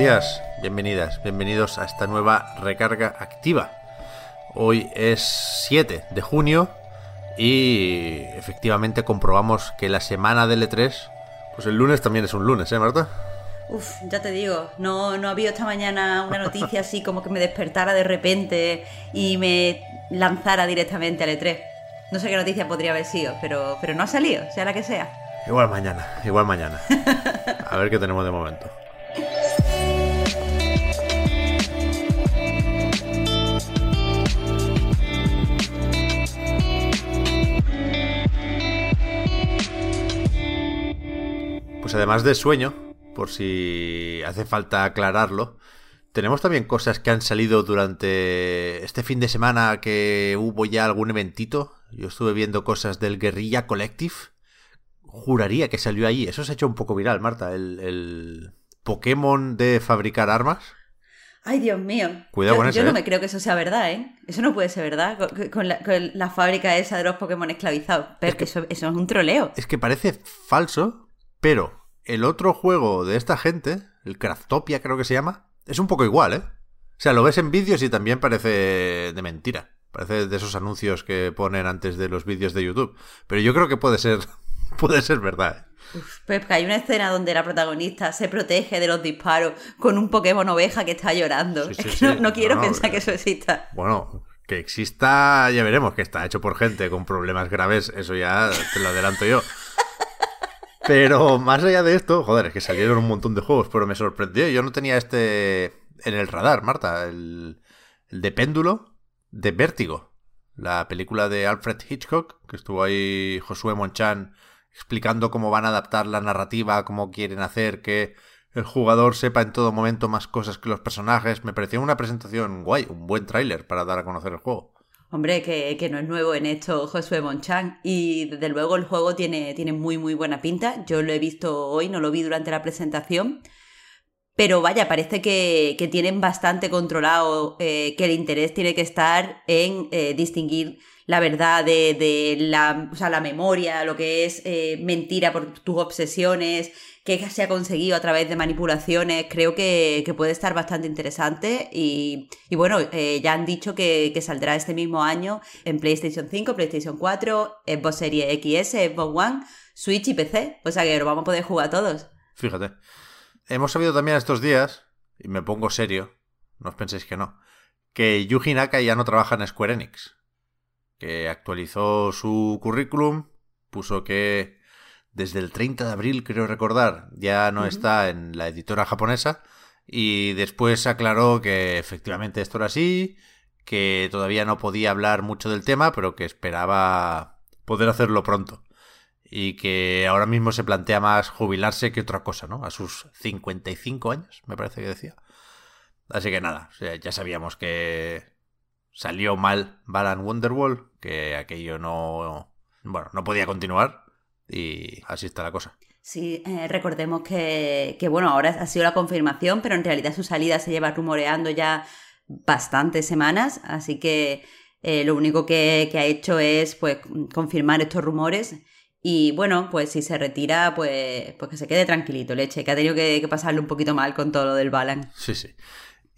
Días, bienvenidas, bienvenidos a esta nueva recarga activa. Hoy es 7 de junio y efectivamente comprobamos que la semana del E3, pues el lunes también es un lunes, ¿eh, Marta? Uf, ya te digo, no, no ha habido esta mañana una noticia así como que me despertara de repente y me lanzara directamente al E3. No sé qué noticia podría haber sido, pero, pero no ha salido, sea la que sea. Igual mañana, igual mañana. A ver qué tenemos de momento. Pues además de sueño, por si hace falta aclararlo, tenemos también cosas que han salido durante este fin de semana que hubo ya algún eventito. Yo estuve viendo cosas del Guerrilla Collective. Juraría que salió ahí. Eso se ha hecho un poco viral, Marta. El, el Pokémon de fabricar armas. Ay, Dios mío. Cuidado yo, con eso, Yo no ¿eh? me creo que eso sea verdad, ¿eh? Eso no puede ser verdad. Con, con la, con la fábrica esa de los Pokémon esclavizados. Pero que- eso, eso es un troleo. Es que parece falso, pero el otro juego de esta gente, el Craftopia creo que se llama, es un poco igual, ¿eh? O sea, lo ves en vídeos y también parece de mentira. Parece de esos anuncios que ponen antes de los vídeos de YouTube. Pero yo creo que puede ser, puede ser verdad. ¿eh? Uf, pues que hay una escena donde la protagonista se protege de los disparos con un Pokémon oveja que está llorando. Sí, sí, Es que sí. no, quiero No, pensar que eso exista. Bueno, que exista, ya veremos, que está hecho por gente con problemas graves, eso ya te lo adelanto yo. Pero más allá de esto, joder, es que salieron un montón de juegos, pero me sorprendió. Yo no tenía este en el radar, Marta, el, el de péndulo de Vértigo, la película de Alfred Hitchcock, que estuvo ahí Josué Monchan explicando cómo van a adaptar la narrativa, cómo quieren hacer que el jugador sepa en todo momento más cosas que los personajes. Me pareció una presentación guay, un buen tráiler para dar a conocer el juego. Hombre, que, que no es nuevo en esto Josué Monchan. Y desde luego el juego tiene, tiene muy, muy buena pinta. Yo lo he visto hoy, no lo vi durante la presentación. Pero vaya, parece que, que tienen bastante controlado eh, que el interés tiene que estar en eh, distinguir la verdad de, la, o sea, la memoria, lo que es eh, mentira por tus obsesiones, que se ha conseguido a través de manipulaciones. Creo que, puede estar bastante interesante. Y, y bueno, ya han dicho que, que saldrá este mismo año en PlayStation 5, PlayStation 4, Xbox Series XS, Xbox One, Switch y PC. O sea que lo vamos a poder jugar todos. Fíjate. Hemos sabido también estos días, y me pongo serio, no os penséis que no, que Yuji Naka ya no trabaja en Square Enix. Que actualizó su currículum, puso que desde el 30 de abril, creo recordar, ya no está en la editora japonesa. Y después aclaró que efectivamente esto era así, que todavía no podía hablar mucho del tema, pero que esperaba poder hacerlo pronto. Y que ahora mismo se plantea más jubilarse que otra cosa, ¿no? A sus 55 años, me parece que decía. Así que nada, ya sabíamos que salió mal Balan Wonderwall, que aquello no, bueno, no podía continuar y así está la cosa. Sí, eh, recordemos que, que, bueno, ahora ha sido la confirmación, pero en realidad su salida se lleva rumoreando ya bastantes semanas, así que eh, lo único que, que ha hecho es pues confirmar estos rumores y bueno, pues si se retira, pues, pues que se quede tranquilito, leche, que ha tenido que, que pasarle un poquito mal con todo lo del Balan. Sí, sí.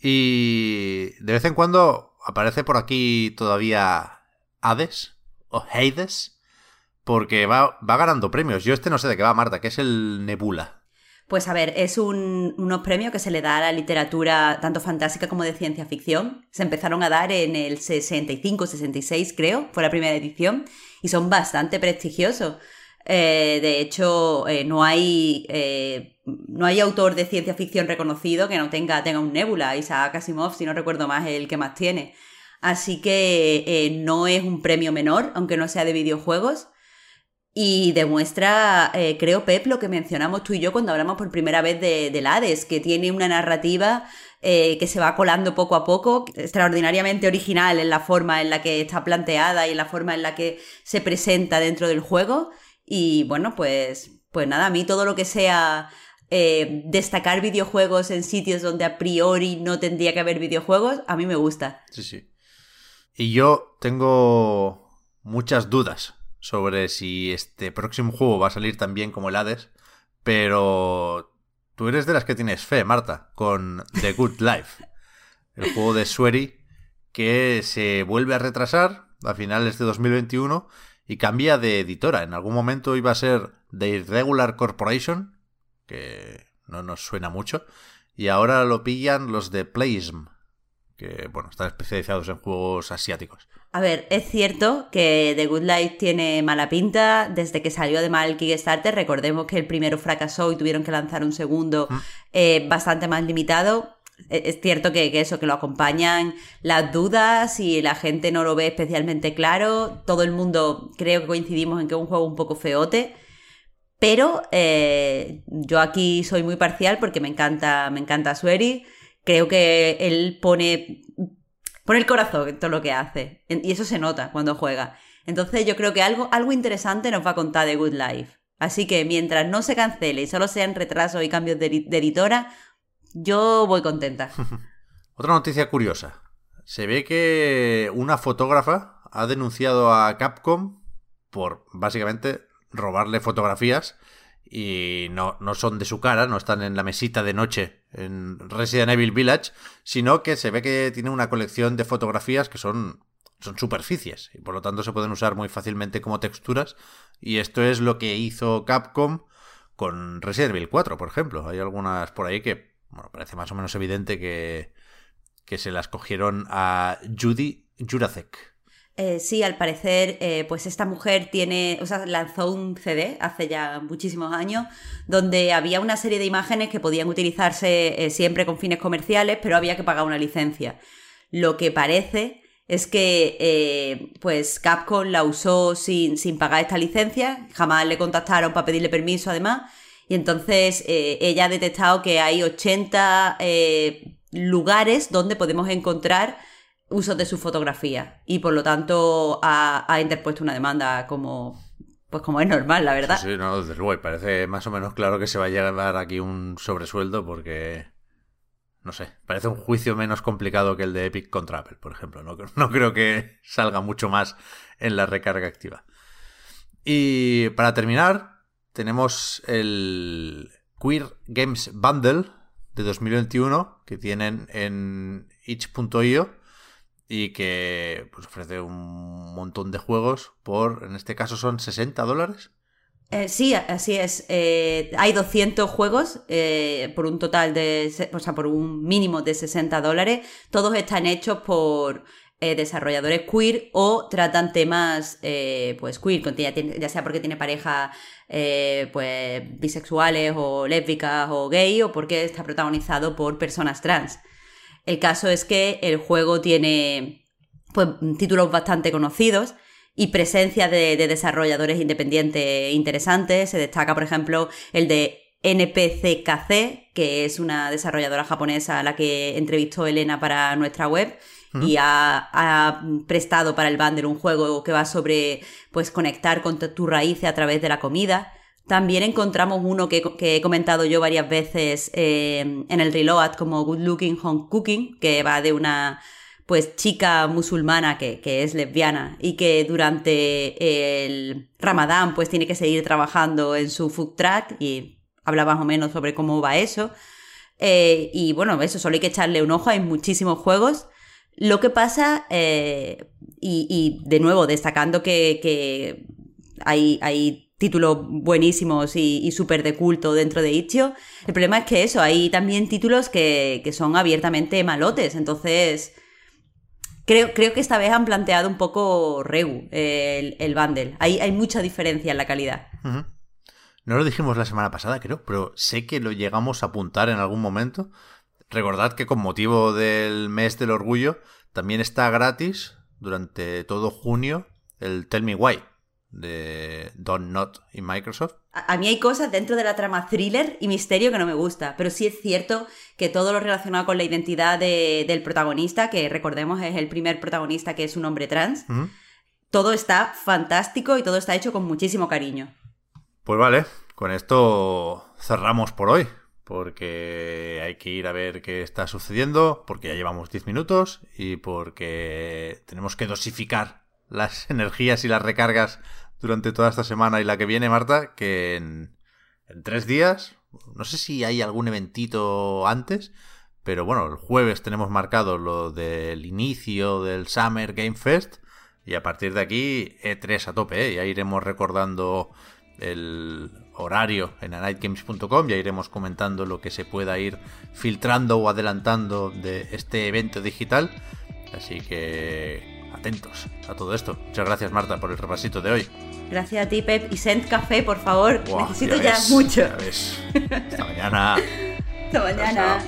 Y de vez en cuando aparece por aquí todavía Hades o Hades, porque va, va ganando premios. Yo este no sé de qué va, Marta, que es el Nebula. Pues a ver, es un, unos premios que se le da a la literatura tanto fantástica como de ciencia ficción. Se empezaron a dar en el 65-66, creo, fue la primera edición, y son bastante prestigiosos. Eh, de hecho, eh, no hay eh, no hay autor de ciencia ficción reconocido que no tenga, tenga un Nebula. Isaac Asimov, si no recuerdo más, el que más tiene. Así que no es un premio menor, aunque no sea de videojuegos. Y demuestra, eh, creo, Pep, lo que mencionamos tú y yo cuando hablamos por primera vez de, del Hades, que tiene una narrativa eh, que se va colando poco a poco, extraordinariamente original en la forma en la que está planteada y en la forma en la que se presenta dentro del juego. Y bueno, pues, pues nada, a mí todo lo que sea eh, destacar videojuegos en sitios donde a priori no tendría que haber videojuegos, a mí me gusta. Sí, sí. Y yo tengo muchas dudas sobre si este próximo juego va a salir tan bien como el Hades, pero tú eres de las que tienes fe, Marta, con The Good Life, el juego de Swery que se vuelve a retrasar a finales de 2021 y cambia de editora. En algún momento iba a ser The Irregular Corporation, que no nos suena mucho, y ahora lo pillan los de Playism, que bueno, están especializados en juegos asiáticos. A ver, es cierto que The Good Life tiene mala pinta. Desde que salió además el Kickstarter, recordemos que el primero fracasó y tuvieron que lanzar un segundo eh, bastante más limitado. E- Es cierto que, que eso, que lo acompañan las dudas y la gente no lo ve especialmente claro. Todo el mundo creo que coincidimos en que es un juego un poco feote. Pero eh, yo aquí soy muy parcial porque me encanta, me encanta Sueri. Creo que él pone, pone el corazón en todo lo que hace. Y eso se nota cuando juega. Entonces yo creo que algo, algo interesante nos va a contar de Good Life. Así que mientras no se cancele y solo sean retrasos y cambios de, de editora, yo voy contenta. Otra noticia curiosa. Se ve que una fotógrafa ha denunciado a Capcom por básicamente robarle fotografías y no, no son de su cara, no están en la mesita de noche en Resident Evil Village, sino que se ve que tiene una colección de fotografías que son, son superficies y por lo tanto se pueden usar muy fácilmente como texturas y esto es lo que hizo Capcom con Resident Evil 4, por ejemplo. Hay algunas por ahí que, bueno, parece más o menos evidente que, que se las cogieron a Judy Juracek. Eh, sí, al parecer, eh, pues esta mujer tiene, o sea, lanzó un CD hace ya muchísimos años, donde había una serie de imágenes que podían utilizarse eh, siempre con fines comerciales, pero había que pagar una licencia. Lo que parece es que, pues, Capcom la usó sin, sin pagar esta licencia, jamás le contactaron para pedirle permiso, además, y entonces ella ha detectado que hay 80 eh, lugares donde podemos encontrar usos de su fotografía y por lo tanto ha, interpuesto una demanda como pues como es normal, la verdad. Sí, no, desde luego. Parece más o menos claro que se va a llevar aquí un sobresueldo porque. No sé, parece un juicio menos complicado que el de Epic contra Apple, por ejemplo. No, no creo que salga mucho más en la recarga activa. Y para terminar, tenemos el Queer Games Bundle de 2021 que tienen en itch.io y que pues, ofrece un montón de juegos por, en este caso son 60 dólares. Eh, sí, así es. Eh, hay 200 juegos eh, por un total de, o sea, por un mínimo de 60 dólares. Todos están hechos por desarrolladores queer o tratan temas pues queer, ya, sea porque tiene pareja pues bisexuales o lésbicas o gay o porque está protagonizado por personas trans. El caso es que el juego tiene pues, títulos bastante conocidos y presencia de, de desarrolladores independientes interesantes. Se destaca, por ejemplo, el de NPCKC, que es una desarrolladora japonesa a la que entrevistó Elena para nuestra web. Y ha, ha prestado para el bundle un juego que va sobre pues conectar con tu- tus raíces a través de la comida. También encontramos uno que, he comentado yo varias veces eh, en el Reload como Good Looking Home Cooking, que va de una pues chica musulmana que, que es lesbiana y que durante el Ramadán pues tiene que seguir trabajando en su food truck y habla más o menos sobre cómo va eso. Eh, y bueno, eso solo hay que echarle un ojo, hay muchísimos juegos. Lo que pasa, eh, y, y de nuevo, destacando que, que hay, hay títulos buenísimos y, y súper de culto dentro de Itch.io, el problema es que eso, hay también títulos que, son abiertamente malotes, entonces creo, creo que esta vez han planteado un poco Regu el, el bundle. Hay, hay mucha diferencia en la calidad. No lo dijimos la semana pasada, creo, pero sé que lo llegamos a apuntar en algún momento. Recordad que con motivo del mes del orgullo también está gratis durante todo junio el Tell Me Why, de Don Not y Microsoft. A, mí hay cosas dentro de la trama thriller y misterio que no me gusta, pero sí es cierto que todo lo relacionado con la identidad del protagonista, que recordemos es el primer protagonista que es un hombre trans, todo está fantástico y todo está hecho con muchísimo cariño. Pues vale, con esto cerramos por hoy porque hay que ir a ver qué está sucediendo, porque ya llevamos 10 minutos y porque tenemos que dosificar las energías y las recargas durante toda esta semana y la que viene, Marta, que en, tres días, no sé si hay algún eventito antes, pero bueno, el jueves tenemos marcado lo del inicio del Summer Game Fest y a partir de aquí E3 a tope, ¿eh? ya iremos recordando el horario en anightgames.com, ya iremos comentando lo que se pueda ir filtrando o adelantando de este evento digital, así que atentos a todo esto. Muchas gracias Marta por el repasito de hoy. Gracias a ti Pep y send café por favor, necesito ya, mucho. Hasta mañana. Hasta mañana.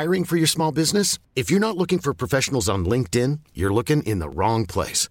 Hiring for your small business? If you're not looking for professionals on LinkedIn, you're looking in the wrong place.